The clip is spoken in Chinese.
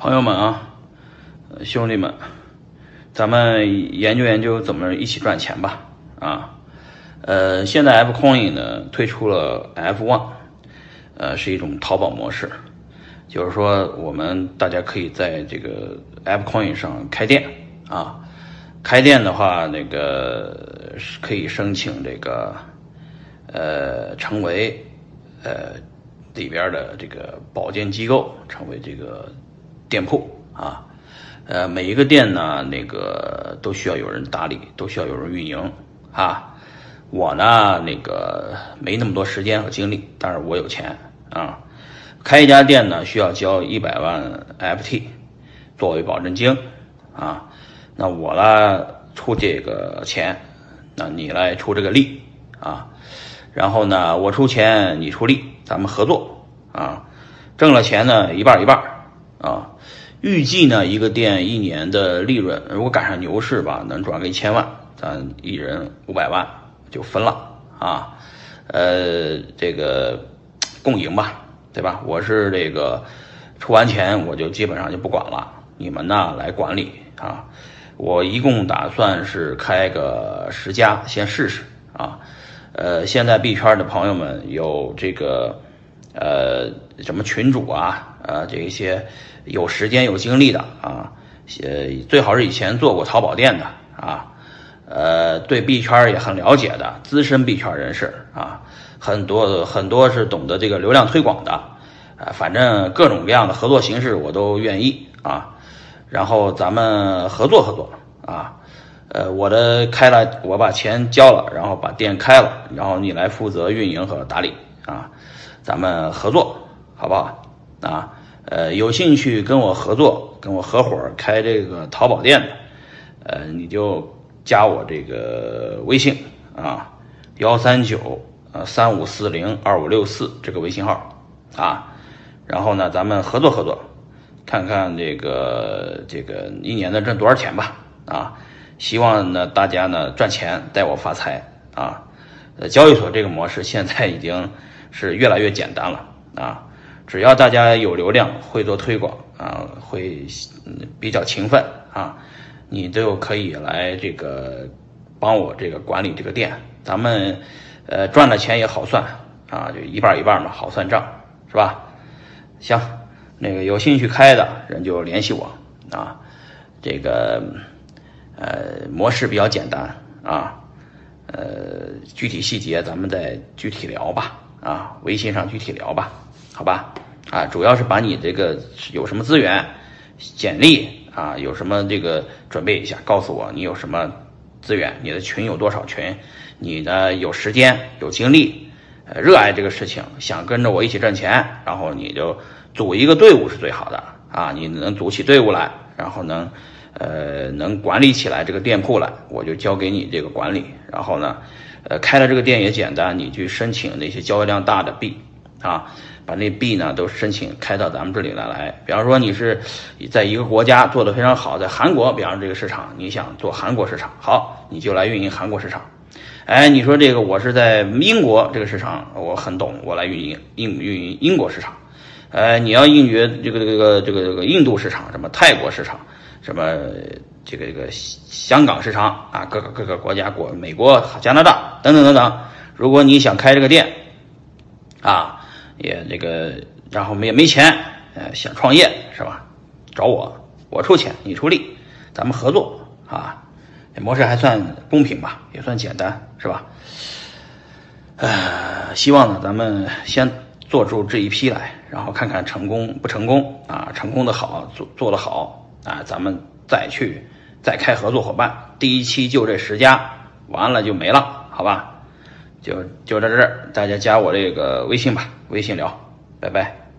朋友们啊，兄弟们，咱们研究研究怎么一起赚钱吧啊！呃，现在 F Coin 呢推出了 F One，呃，是一种淘宝模式，就是说我们大家可以在这个 F Coin 上开店啊，开店的话，那个可以申请这个呃成为呃里边的这个保荐机构，成为这个店铺啊，呃，每一个店呢，那个都需要有人打理，都需要有人运营啊。我呢，那个没那么多时间和精力，但是我有钱啊。开一家店呢，需要交一百万 FT 作为保证金啊。那我呢出这个钱，那你来出这个力啊。然后呢，我出钱，你出力，咱们合作啊。挣了钱呢，一半一半啊。预计呢，一个店一年的利润，如果赶上牛市吧，能赚个一千万，咱一人五百万。就分了啊，呃，这个共赢吧，对吧？我是这个出完钱我就基本上就不管了，你们呢来管理啊。我一共打算是开个十家，先试试啊。呃，现在币圈的朋友们有这个呃什么群主啊，呃这一些有时间有精力的啊，呃最好是以前做过淘宝店的啊。呃，对币圈也很了解的资深币圈人士啊，很多很多是懂得这个流量推广的，啊，反正各种各样的合作形式我都愿意啊，然后咱们合作合作啊，呃，我的开了，我把钱交了，然后把店开了，然后你来负责运营和打理啊，咱们合作好不好啊？呃，有兴趣跟我合作，跟我合伙开这个淘宝店的，呃，你就。加我这个微信啊，幺三九呃三五四零二五六四这个微信号啊，然后呢，咱们合作合作，看看这个这个一年能挣多少钱吧啊！希望呢大家呢赚钱带我发财啊！呃，交易所这个模式现在已经是越来越简单了啊！只要大家有流量，会做推广啊，会比较勤奋啊。你就可以来这个帮我这个管理这个店，咱们呃赚了钱也好算啊，就一半一半嘛，好算账是吧？行，那个有兴趣开的人就联系我啊，这个呃模式比较简单啊，呃具体细节咱们再具体聊吧啊，微信上具体聊吧，好吧？啊，主要是把你这个有什么资源，简历。啊，有什么这个准备一下，告诉我你有什么资源，你的群有多少群，你呢有时间有精力，呃，热爱这个事情，想跟着我一起挣钱，然后你就组一个队伍是最好的啊，你能组起队伍来，然后能呃能管理起来这个店铺来，我就交给你这个管理，然后呢，呃，开了这个店也简单，你去申请那些交易量大的币啊。把那币呢都申请开到咱们这里来来，比方说你是在一个国家做的非常好，在韩国，比方说这个市场你想做韩国市场，好，你就来运营韩国市场。哎，你说这个我是在英国这个市场，我很懂，我来运营英运营英国市场。呃，你要应决这个这个这个这个印度市场，什么泰国市场，什么这个这个香港市场啊，各个各个国家国，美国、加拿大等等等等。如果你想开这个店，啊。也这个，然后也没钱，呃，想创业是吧？找我，我出钱，你出力，咱们合作啊。这模式还算公平吧，也算简单是吧？呃，希望呢，咱们先做出这一批来，然后看看成功不成功啊？成功的好，做做的好啊，咱们再去再开合作伙伴。第一期就这十家，完了就没了，好吧？就就在这儿，大家加我这个微信吧，微信聊，拜拜。